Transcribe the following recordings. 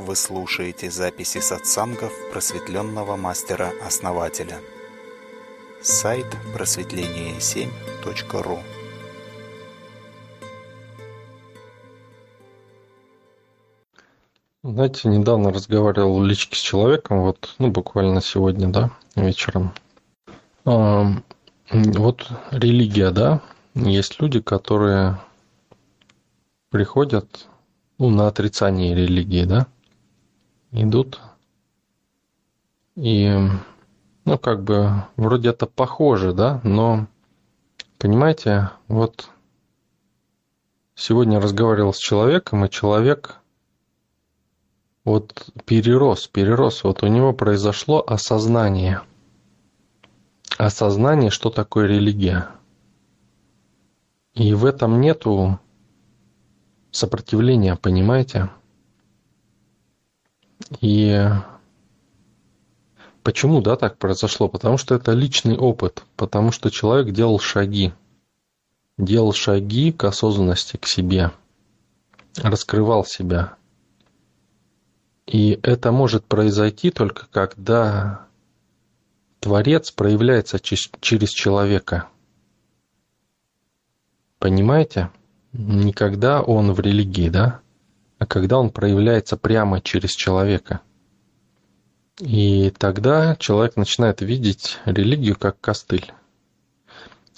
Вы слушаете записи сатсангов просветленного мастера-основателя. Сайт просветление7.ру Знаете, недавно разговаривал в личке с человеком, вот, ну, буквально сегодня, да, вечером. А, вот религия, да, есть люди, которые приходят ну, на отрицание религии, да, идут и, ну, как бы, вроде это похоже, да, но, понимаете, вот сегодня разговаривал с человеком, и человек вот перерос, перерос, вот у него произошло осознание. Осознание, что такое религия. И в этом нету сопротивления, понимаете? И почему, да, так произошло? Потому что это личный опыт, потому что человек делал шаги, делал шаги к осознанности, к себе, раскрывал себя. И это может произойти только когда Творец проявляется через человека. Понимаете? Не когда он в религии, да? А когда он проявляется прямо через человека. И тогда человек начинает видеть религию как костыль.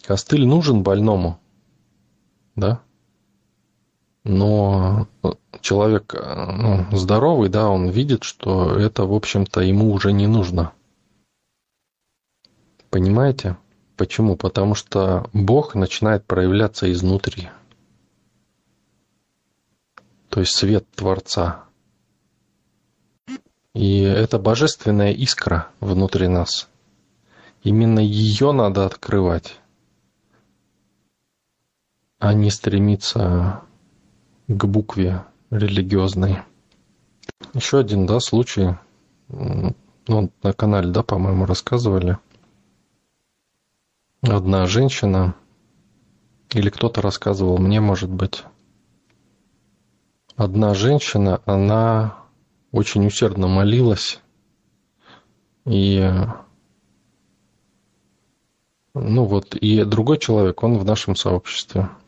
Костыль нужен больному, да? Но человек ну, здоровый, да, он видит, что это, в общем-то, ему уже не нужно. Понимаете? Почему? Потому что Бог начинает проявляться изнутри. То есть свет Творца. И это божественная искра внутри нас. Именно ее надо открывать, а не стремиться к букве религиозной. Еще один, да, случай, ну, на канале, да, по-моему, рассказывали. Одна женщина, или кто-то рассказывал мне, может быть, одна женщина, она очень усердно молилась, и ну вот, и другой человек, он в нашем сообществе –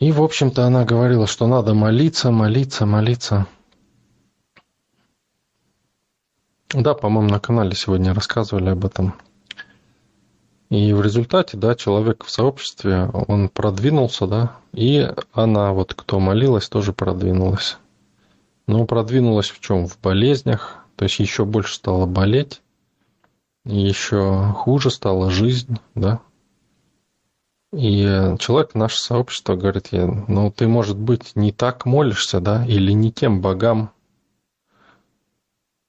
И, в общем-то, она говорила, что надо молиться, молиться, молиться. Да, по-моему, на канале сегодня рассказывали об этом. И в результате, да, человек в сообществе, он продвинулся, да, и она, вот кто молилась, тоже продвинулась. Но продвинулась в чем? В болезнях, то есть еще больше стала болеть, еще хуже стала жизнь, да, и человек, наше сообщество говорит, я, ну ты, может быть, не так молишься, да, или не тем богам,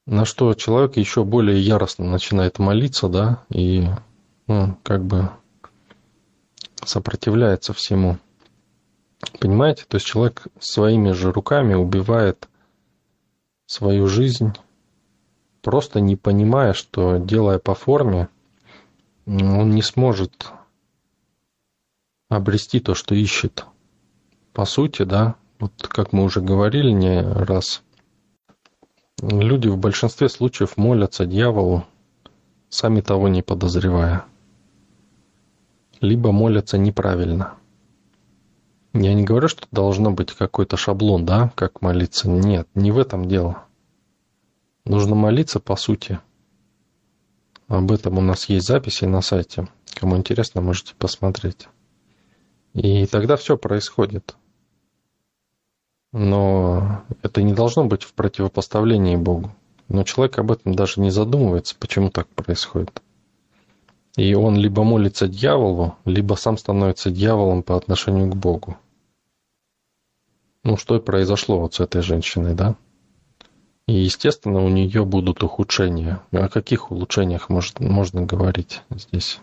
на что человек еще более яростно начинает молиться, да, и, ну, как бы сопротивляется всему. Понимаете? То есть человек своими же руками убивает свою жизнь, просто не понимая, что делая по форме, он не сможет обрести то, что ищет. По сути, да, вот как мы уже говорили не раз, люди в большинстве случаев молятся дьяволу, сами того не подозревая. Либо молятся неправильно. Я не говорю, что должно быть какой-то шаблон, да, как молиться. Нет, не в этом дело. Нужно молиться по сути. Об этом у нас есть записи на сайте. Кому интересно, можете посмотреть. И тогда все происходит. Но это не должно быть в противопоставлении Богу. Но человек об этом даже не задумывается, почему так происходит. И он либо молится дьяволу, либо сам становится дьяволом по отношению к Богу. Ну, что и произошло вот с этой женщиной, да? И, естественно, у нее будут ухудшения. О каких улучшениях может, можно говорить здесь?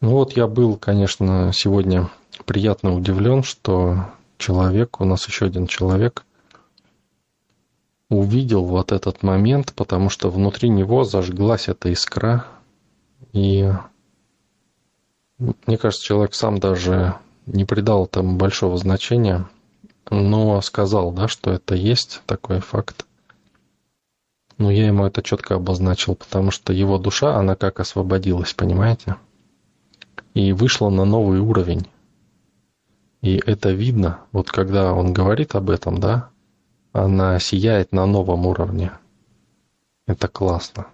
Ну вот я был, конечно, сегодня приятно удивлен, что человек, у нас еще один человек, увидел вот этот момент, потому что внутри него зажглась эта искра, и мне кажется, человек сам даже не придал этому большого значения, Ну, сказал, да, что это есть такой факт. Ну, я ему это четко обозначил, потому что его душа, она как освободилась, понимаете? И вышла на новый уровень. И это видно, вот когда он говорит об этом, да, она сияет на новом уровне. Это классно.